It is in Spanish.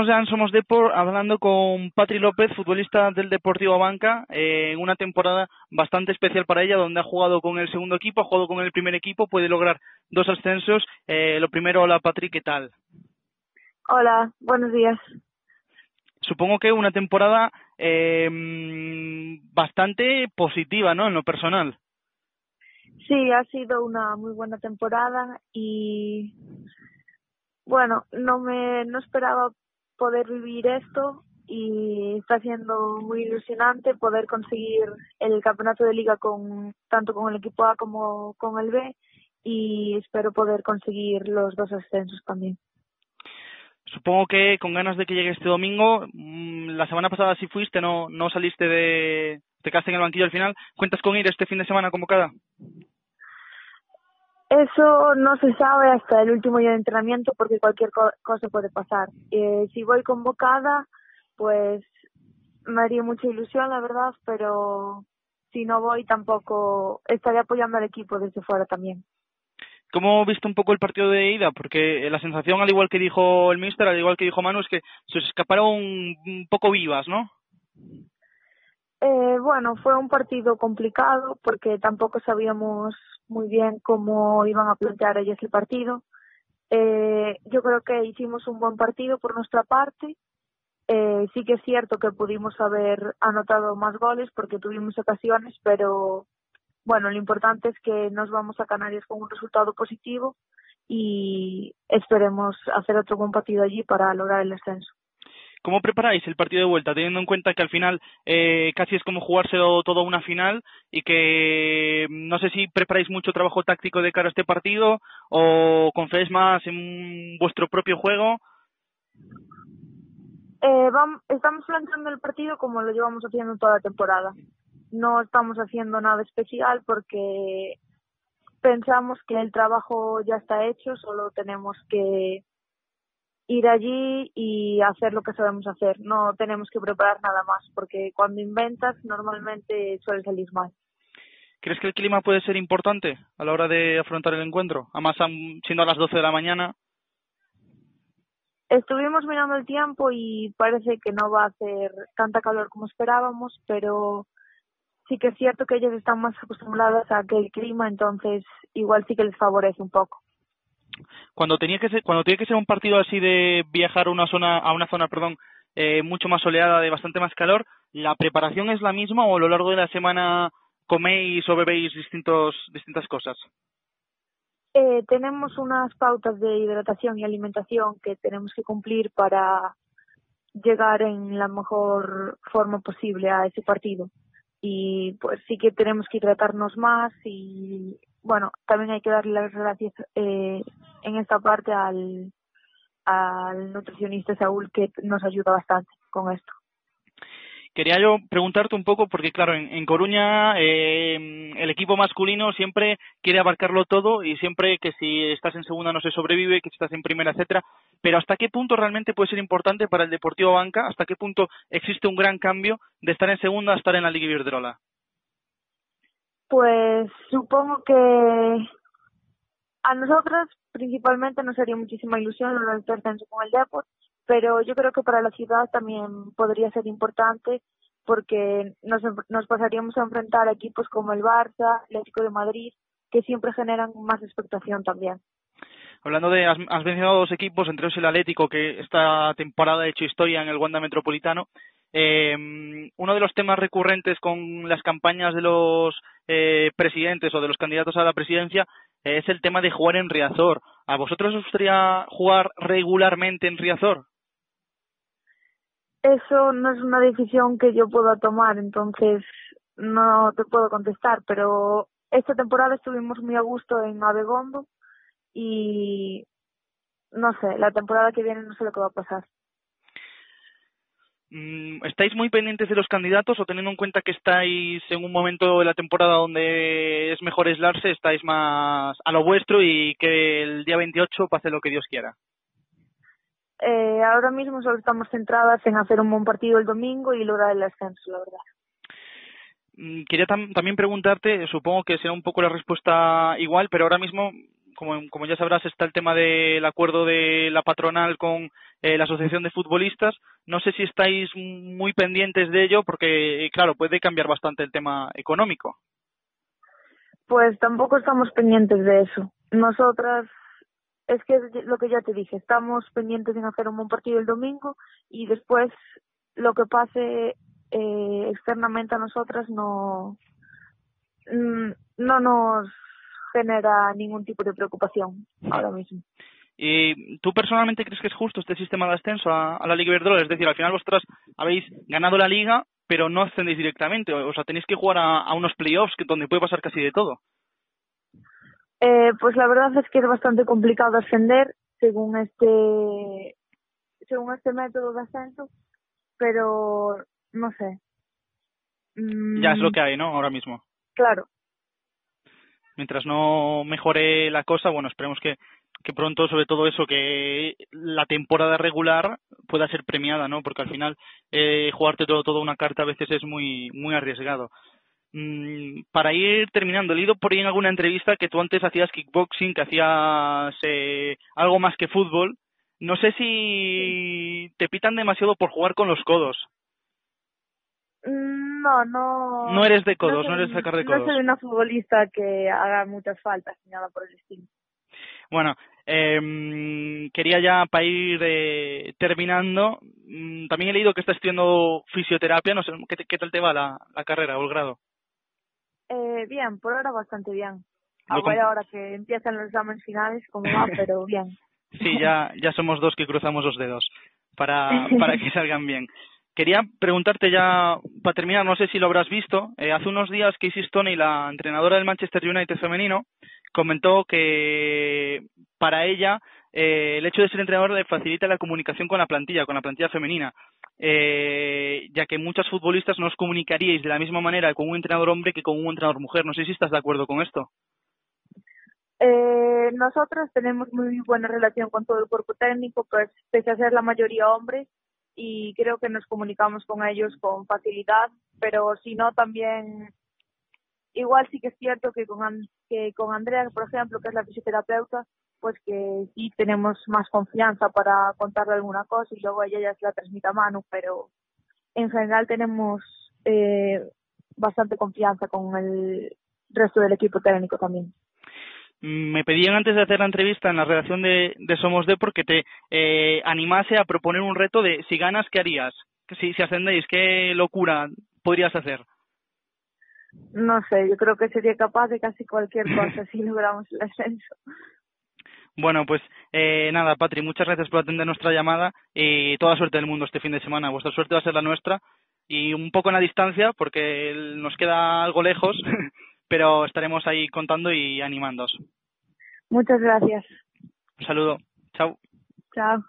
Estamos ya en Somos Depor hablando con Patri López, futbolista del Deportivo Banca, eh, en una temporada bastante especial para ella, donde ha jugado con el segundo equipo, ha jugado con el primer equipo, puede lograr dos ascensos. Eh, lo primero, hola Patri, ¿qué tal? Hola, buenos días. Supongo que una temporada eh, bastante positiva, ¿no? En lo personal. Sí, ha sido una muy buena temporada y bueno, no me no esperaba poder vivir esto y está siendo muy ilusionante poder conseguir el campeonato de liga con tanto con el equipo A como con el B y espero poder conseguir los dos ascensos también. Supongo que con ganas de que llegue este domingo, mm, la semana pasada sí fuiste, no no saliste de te quedaste en el banquillo al final, ¿cuentas con ir este fin de semana convocada? Eso no se sabe hasta el último día de entrenamiento porque cualquier cosa puede pasar. Eh, si voy convocada, pues me haría mucha ilusión, la verdad, pero si no voy tampoco estaré apoyando al equipo desde fuera también. ¿Cómo viste un poco el partido de ida? Porque la sensación, al igual que dijo el míster, al igual que dijo Manu, es que se escaparon un poco vivas, ¿no? Eh, bueno, fue un partido complicado porque tampoco sabíamos muy bien cómo iban a plantear ellos el partido. Eh, yo creo que hicimos un buen partido por nuestra parte. Eh, sí que es cierto que pudimos haber anotado más goles porque tuvimos ocasiones, pero bueno, lo importante es que nos vamos a Canarias con un resultado positivo y esperemos hacer otro buen partido allí para lograr el ascenso. ¿Cómo preparáis el partido de vuelta, teniendo en cuenta que al final eh, casi es como jugárselo todo una final y que no sé si preparáis mucho trabajo táctico de cara a este partido o confiáis más en vuestro propio juego? Eh, vamos, estamos planteando el partido como lo llevamos haciendo toda la temporada. No estamos haciendo nada especial porque pensamos que el trabajo ya está hecho, solo tenemos que ir allí y hacer lo que sabemos hacer. No tenemos que preparar nada más, porque cuando inventas normalmente suele salir mal. ¿Crees que el clima puede ser importante a la hora de afrontar el encuentro? Además, siendo a las 12 de la mañana. Estuvimos mirando el tiempo y parece que no va a hacer tanta calor como esperábamos, pero sí que es cierto que ellos están más acostumbrados a aquel clima, entonces igual sí que les favorece un poco cuando tenía que ser, cuando tiene que ser un partido así de viajar a una zona, a una zona, perdón, eh, mucho más soleada, de bastante más calor, ¿la preparación es la misma o a lo largo de la semana coméis o bebéis distintos, distintas cosas? Eh, tenemos unas pautas de hidratación y alimentación que tenemos que cumplir para llegar en la mejor forma posible a ese partido. Y pues sí que tenemos que hidratarnos más y bueno, también hay que darle las gracias eh, en esta parte al, al nutricionista Saúl que nos ayuda bastante con esto. Quería yo preguntarte un poco, porque claro, en, Coruña eh, el equipo masculino siempre quiere abarcarlo todo y siempre que si estás en segunda no se sobrevive, que si estás en primera, etcétera. Pero ¿hasta qué punto realmente puede ser importante para el Deportivo Banca? ¿Hasta qué punto existe un gran cambio de estar en segunda a estar en la Liga Iberdrola? Pues supongo que a nosotras principalmente nos haría muchísima ilusión el descenso con el Deport, pero yo creo que para la ciudad también podría ser importante porque nos, nos pasaríamos a enfrentar a equipos como el Barça, el Atlético de Madrid, que siempre generan más expectación también. Hablando de, has, has mencionado dos equipos, entre ellos el Atlético, que esta temporada ha hecho historia en el Wanda Metropolitano. Eh, uno de los temas recurrentes con las campañas de los eh, presidentes o de los candidatos a la presidencia es el tema de jugar en Riazor. ¿A vosotros os gustaría jugar regularmente en Riazor? Eso no es una decisión que yo pueda tomar, entonces no te puedo contestar, pero esta temporada estuvimos muy a gusto en Abegondo y no sé, la temporada que viene no sé lo que va a pasar. Mm, ¿Estáis muy pendientes de los candidatos o teniendo en cuenta que estáis en un momento de la temporada donde es mejor aislarse, estáis más a lo vuestro y que el día 28 pase lo que Dios quiera? Eh, ahora mismo solo estamos centradas en hacer un buen partido el domingo y lograr el ascenso, la verdad. Mm, quería también preguntarte, supongo que será un poco la respuesta igual, pero ahora mismo como, como ya sabrás, está el tema del acuerdo de la patronal con eh, la Asociación de Futbolistas. No sé si estáis muy pendientes de ello, porque, claro, puede cambiar bastante el tema económico. Pues tampoco estamos pendientes de eso. Nosotras, es que lo que ya te dije, estamos pendientes en hacer un buen partido el domingo y después lo que pase eh, externamente a nosotras no, mm, no nos genera ningún tipo de preocupación ahora mismo. ¿Y tú personalmente crees que es justo este sistema de ascenso a, la Liga Iberdrola? Es decir, al final vosotras habéis ganado la Liga, pero no ascendéis directamente. O sea, tenéis que jugar a, unos playoffs que, donde puede pasar casi de todo. Eh, pues la verdad es que es bastante complicado ascender según este según este método de ascenso, pero no sé. Ya es lo mm. que hay, ¿no? Ahora mismo. Claro, mientras no mejore la cosa, bueno, esperemos que, que pronto, sobre todo eso, que la temporada regular pueda ser premiada, ¿no? Porque al final eh, jugarte todo, toda una carta a veces es muy, muy arriesgado. Mm, para ir terminando, he leído por ahí en alguna entrevista que tú antes hacías kickboxing, que hacías eh, algo más que fútbol. No sé si te pitan demasiado por jugar con los codos. Mm, no, no. No eres de codos, no, eres de sacar de codos. No soy una futbolista que haga muchas faltas ni nada por el estilo. Bueno, eh, quería ya para ir eh, terminando. Mm, también he leído que estás estudiando fisioterapia. No sé, ¿qué, tal te va la, la carrera o el grado? Eh, bien, por ahora bastante bien. Ahora que empiezan los exámenes finales, cómo va, pero bien. Sí, ya, ya somos dos que cruzamos los dedos para, para que salgan bien. Quería preguntarte ya, para terminar, no sé si lo habrás visto, eh, hace unos días Casey Stoney, la entrenadora del Manchester United femenino, comentó que para ella eh, el hecho de ser entrenador le facilita la comunicación con la plantilla, con la plantilla femenina, eh, ya que muchas futbolistas no os comunicaríais de la misma manera con un entrenador hombre que con un entrenador mujer. No sé si estás de acuerdo con esto. Eh, nosotros tenemos muy buena relación con todo el cuerpo técnico, pues pese a ser la mayoría hombres, y creo que nos comunicamos con ellos con facilidad, pero si no también igual sí que es cierto que con, que con Andrea, por ejemplo, que es la fisioterapeuta, pues que sí tenemos más confianza para contarle alguna cosa y luego ella ya se la transmite a mano, pero en general tenemos eh, bastante confianza con el resto del equipo técnico también me pedían antes de hacer la entrevista en la redacción de, Somos de porque te eh, animase a proponer un reto de si ganas, ¿qué harías? Si, si ascendéis, ¿qué locura podrías hacer? No sé, yo creo que sería capaz de casi cualquier cosa si logramos el ascenso. Bueno, pues eh, nada, Patri, muchas gracias por atender nuestra llamada y toda suerte del mundo este fin de semana. Vuestra suerte va a ser la nuestra y un poco en la distancia porque nos queda algo lejos, pero estaremos ahí contando y animándoos. Muchas gracias. Un saludo. Chao. Chao.